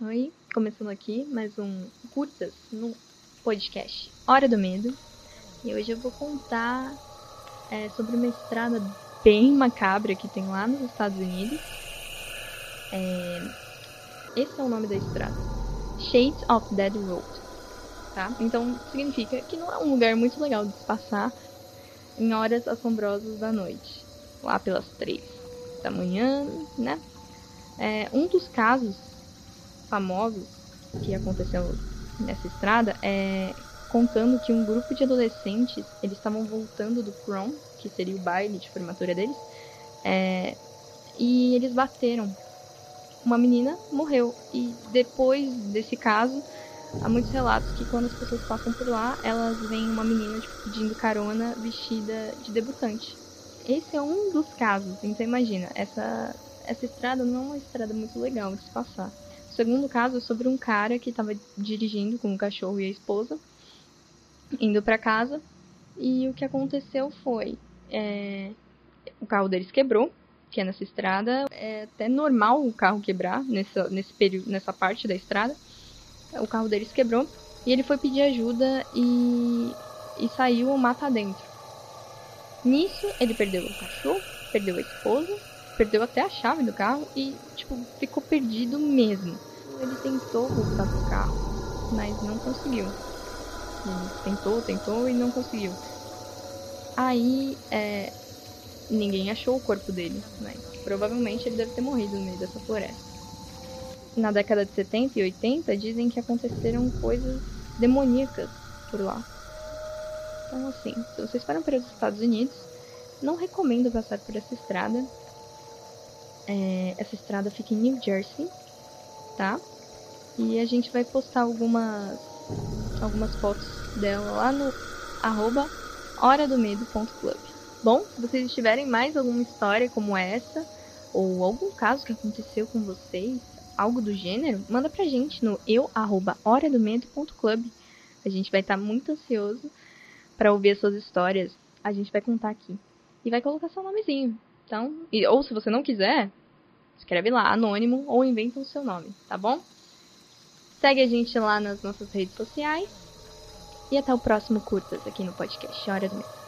Oi, começando aqui mais um Curtas no podcast Hora do Medo. E hoje eu vou contar é, sobre uma estrada bem macabra que tem lá nos Estados Unidos. É, esse é o nome da estrada: Shades of Dead Road. Tá? Então significa que não é um lugar muito legal de se passar em horas assombrosas da noite, lá pelas três da manhã, né? É, um dos casos famosos que aconteceu nessa estrada é contando que um grupo de adolescentes eles estavam voltando do prom, que seria o baile de formatura deles, é, e eles bateram. Uma menina morreu e depois desse caso há muitos relatos que quando as pessoas passam por lá elas veem uma menina tipo, pedindo carona vestida de debutante. Esse é um dos casos. Então imagina essa essa estrada não é uma estrada muito legal de se passar. O segundo caso é sobre um cara que estava dirigindo com o cachorro e a esposa, indo para casa, e o que aconteceu foi é, o carro deles quebrou, que é nessa estrada. É até normal o carro quebrar nessa, nesse período, nessa parte da estrada. O carro deles quebrou e ele foi pedir ajuda e, e saiu mata dentro. Nisso, ele perdeu o cachorro, perdeu a esposa perdeu até a chave do carro e, tipo, ficou perdido mesmo. Ele tentou voltar pro carro, mas não conseguiu. Ele tentou, tentou e não conseguiu. Aí, é, ninguém achou o corpo dele, né? Provavelmente ele deve ter morrido no meio dessa floresta. Na década de 70 e 80, dizem que aconteceram coisas demoníacas por lá. Então, assim, se vocês forem para os Estados Unidos, não recomendo passar por essa estrada, é, essa estrada fica em New Jersey, tá? E a gente vai postar algumas, algumas fotos dela lá no arroba horadomedo.club. Bom, se vocês tiverem mais alguma história como essa, ou algum caso que aconteceu com vocês, algo do gênero, manda pra gente no eu arroba horadomedo.club. A gente vai estar tá muito ansioso para ouvir as suas histórias. A gente vai contar aqui. E vai colocar seu nomezinho. Então, e, ou se você não quiser, escreve lá, anônimo, ou inventa o seu nome, tá bom? Segue a gente lá nas nossas redes sociais. E até o próximo Curtas aqui no podcast Hora do.